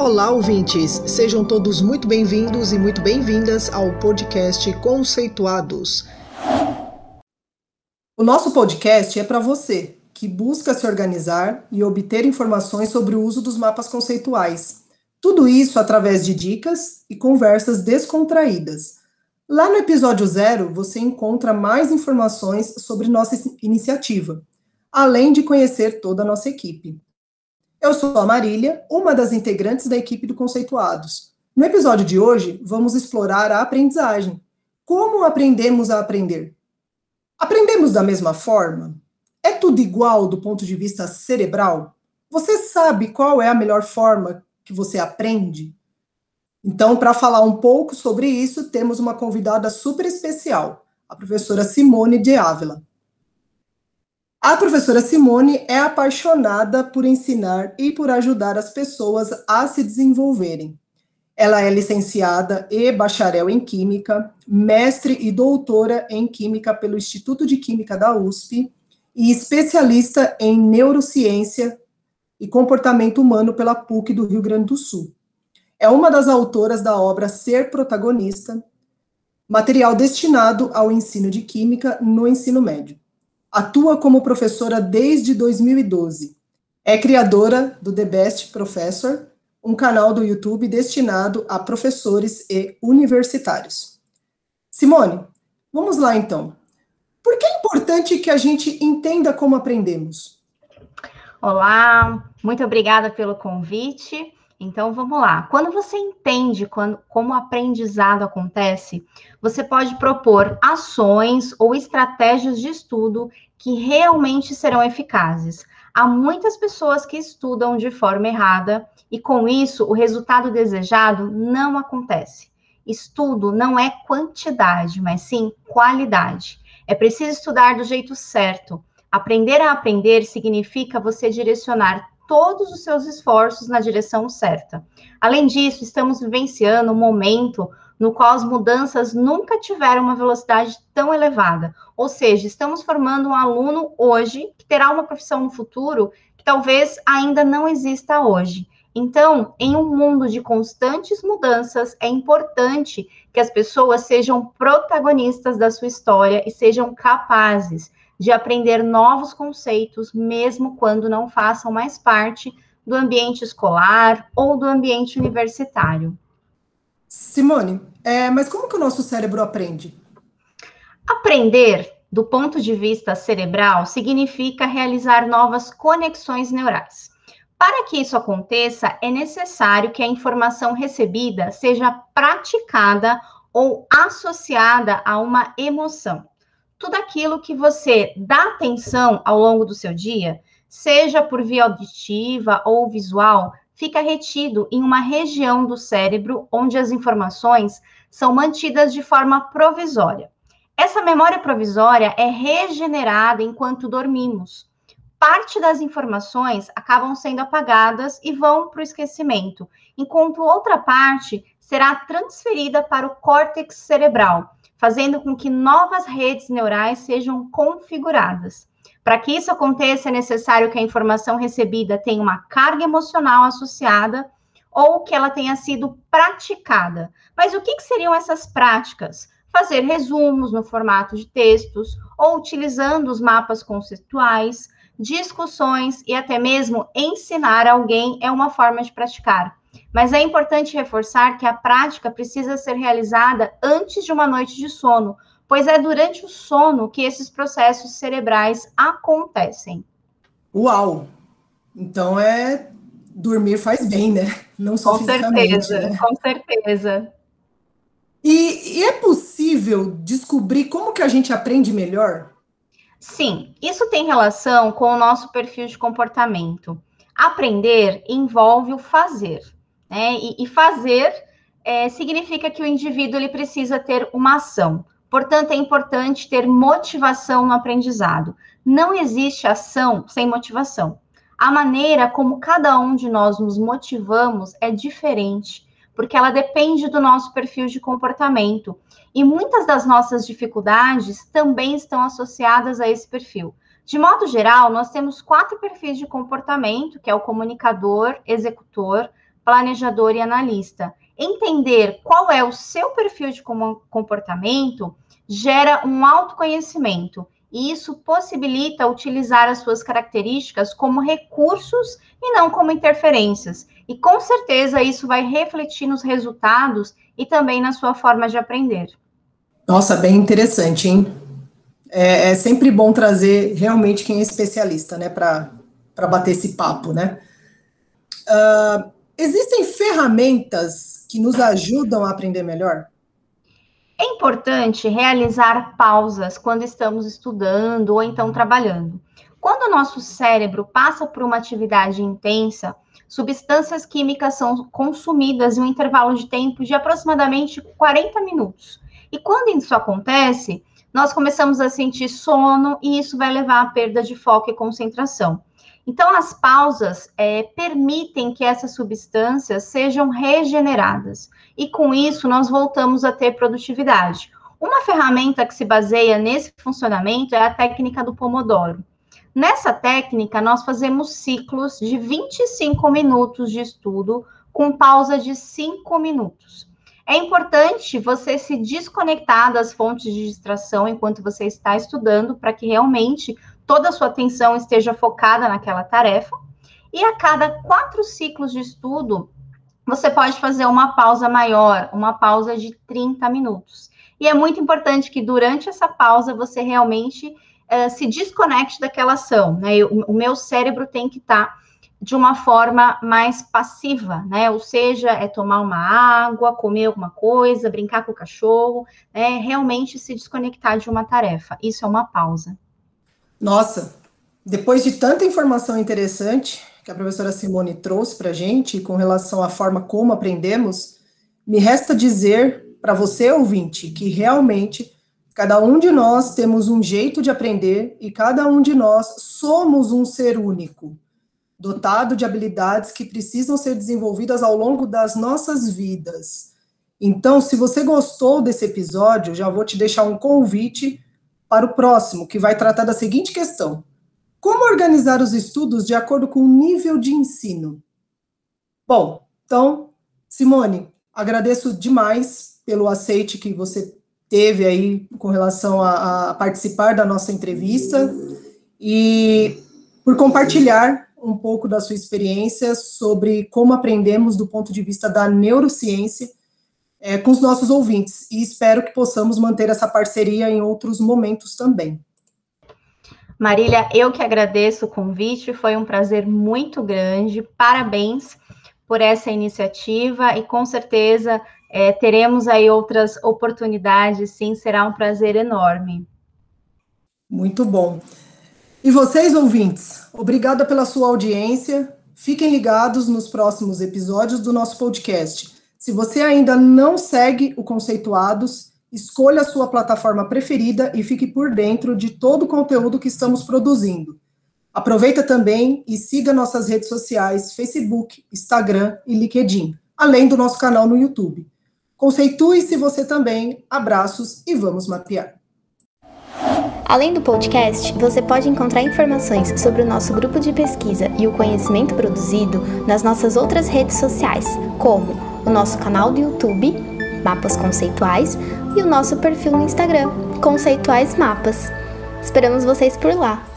Olá, ouvintes! Sejam todos muito bem-vindos e muito bem-vindas ao podcast Conceituados. O nosso podcast é para você que busca se organizar e obter informações sobre o uso dos mapas conceituais. Tudo isso através de dicas e conversas descontraídas. Lá no episódio zero, você encontra mais informações sobre nossa iniciativa, além de conhecer toda a nossa equipe. Eu sou a Marília, uma das integrantes da equipe do Conceituados. No episódio de hoje, vamos explorar a aprendizagem. Como aprendemos a aprender? Aprendemos da mesma forma? É tudo igual do ponto de vista cerebral? Você sabe qual é a melhor forma que você aprende? Então, para falar um pouco sobre isso, temos uma convidada super especial, a professora Simone de Ávila. A professora Simone é apaixonada por ensinar e por ajudar as pessoas a se desenvolverem. Ela é licenciada e bacharel em Química, mestre e doutora em Química pelo Instituto de Química da USP e especialista em Neurociência e Comportamento Humano pela PUC do Rio Grande do Sul. É uma das autoras da obra Ser Protagonista, material destinado ao ensino de Química no ensino médio. Atua como professora desde 2012. É criadora do The Best Professor, um canal do YouTube destinado a professores e universitários. Simone, vamos lá então. Por que é importante que a gente entenda como aprendemos? Olá, muito obrigada pelo convite. Então vamos lá. Quando você entende quando, como o aprendizado acontece, você pode propor ações ou estratégias de estudo que realmente serão eficazes. Há muitas pessoas que estudam de forma errada e com isso o resultado desejado não acontece. Estudo não é quantidade, mas sim qualidade. É preciso estudar do jeito certo. Aprender a aprender significa você direcionar todos os seus esforços na direção certa. Além disso, estamos vivenciando um momento no qual as mudanças nunca tiveram uma velocidade tão elevada. Ou seja, estamos formando um aluno hoje que terá uma profissão no futuro que talvez ainda não exista hoje. Então, em um mundo de constantes mudanças, é importante que as pessoas sejam protagonistas da sua história e sejam capazes de aprender novos conceitos, mesmo quando não façam mais parte do ambiente escolar ou do ambiente universitário. Simone, é, mas como que o nosso cérebro aprende? Aprender, do ponto de vista cerebral, significa realizar novas conexões neurais. Para que isso aconteça, é necessário que a informação recebida seja praticada ou associada a uma emoção. Tudo aquilo que você dá atenção ao longo do seu dia, seja por via auditiva ou visual, fica retido em uma região do cérebro onde as informações são mantidas de forma provisória. Essa memória provisória é regenerada enquanto dormimos parte das informações acabam sendo apagadas e vão para o esquecimento, enquanto outra parte será transferida para o córtex cerebral, fazendo com que novas redes neurais sejam configuradas. Para que isso aconteça, é necessário que a informação recebida tenha uma carga emocional associada ou que ela tenha sido praticada. Mas o que, que seriam essas práticas? Fazer resumos no formato de textos ou utilizando os mapas conceituais, discussões e até mesmo ensinar alguém é uma forma de praticar. Mas é importante reforçar que a prática precisa ser realizada antes de uma noite de sono, pois é durante o sono que esses processos cerebrais acontecem. Uau! Então é dormir faz bem, né? Não só com certeza, né? com certeza. E, e é possível descobrir como que a gente aprende melhor? Sim, isso tem relação com o nosso perfil de comportamento. Aprender envolve o fazer, né? E, e fazer é, significa que o indivíduo ele precisa ter uma ação. Portanto, é importante ter motivação no aprendizado. Não existe ação sem motivação. A maneira como cada um de nós nos motivamos é diferente porque ela depende do nosso perfil de comportamento. E muitas das nossas dificuldades também estão associadas a esse perfil. De modo geral, nós temos quatro perfis de comportamento, que é o comunicador, executor, planejador e analista. Entender qual é o seu perfil de comportamento gera um autoconhecimento e isso possibilita utilizar as suas características como recursos e não como interferências. E com certeza isso vai refletir nos resultados e também na sua forma de aprender. Nossa, bem interessante, hein? É, é sempre bom trazer realmente quem é especialista, né, para bater esse papo, né? Uh, existem ferramentas que nos ajudam a aprender melhor? É importante realizar pausas quando estamos estudando ou então trabalhando. Quando o nosso cérebro passa por uma atividade intensa, substâncias químicas são consumidas em um intervalo de tempo de aproximadamente 40 minutos. E quando isso acontece, nós começamos a sentir sono e isso vai levar à perda de foco e concentração. Então, as pausas é, permitem que essas substâncias sejam regeneradas e com isso nós voltamos a ter produtividade. Uma ferramenta que se baseia nesse funcionamento é a técnica do Pomodoro. Nessa técnica, nós fazemos ciclos de 25 minutos de estudo com pausa de 5 minutos. É importante você se desconectar das fontes de distração enquanto você está estudando, para que realmente toda a sua atenção esteja focada naquela tarefa. E a cada quatro ciclos de estudo, você pode fazer uma pausa maior, uma pausa de 30 minutos. E é muito importante que durante essa pausa você realmente uh, se desconecte daquela ação, né? O, o meu cérebro tem que estar tá de uma forma mais passiva, né? Ou seja, é tomar uma água, comer alguma coisa, brincar com o cachorro, né? Realmente se desconectar de uma tarefa. Isso é uma pausa. Nossa, depois de tanta informação interessante, que a professora Simone trouxe para a gente com relação à forma como aprendemos, me resta dizer para você, ouvinte, que realmente cada um de nós temos um jeito de aprender e cada um de nós somos um ser único, dotado de habilidades que precisam ser desenvolvidas ao longo das nossas vidas. Então, se você gostou desse episódio, já vou te deixar um convite para o próximo, que vai tratar da seguinte questão: como organizar os estudos de acordo com o nível de ensino? Bom, então, Simone, agradeço demais pelo aceite que você teve aí com relação a, a participar da nossa entrevista e por compartilhar um pouco da sua experiência sobre como aprendemos do ponto de vista da neurociência é, com os nossos ouvintes. E espero que possamos manter essa parceria em outros momentos também. Marília, eu que agradeço o convite, foi um prazer muito grande. Parabéns por essa iniciativa e com certeza é, teremos aí outras oportunidades, sim, será um prazer enorme. Muito bom. E vocês, ouvintes, obrigada pela sua audiência. Fiquem ligados nos próximos episódios do nosso podcast. Se você ainda não segue o Conceituados, Escolha a sua plataforma preferida e fique por dentro de todo o conteúdo que estamos produzindo. Aproveita também e siga nossas redes sociais, Facebook, Instagram e LinkedIn, além do nosso canal no YouTube. Conceitue-se você também. Abraços e vamos mapear. Além do podcast, você pode encontrar informações sobre o nosso grupo de pesquisa e o conhecimento produzido nas nossas outras redes sociais, como o nosso canal do YouTube, Mapas Conceituais, e o nosso perfil no Instagram, Conceituais Mapas. Esperamos vocês por lá!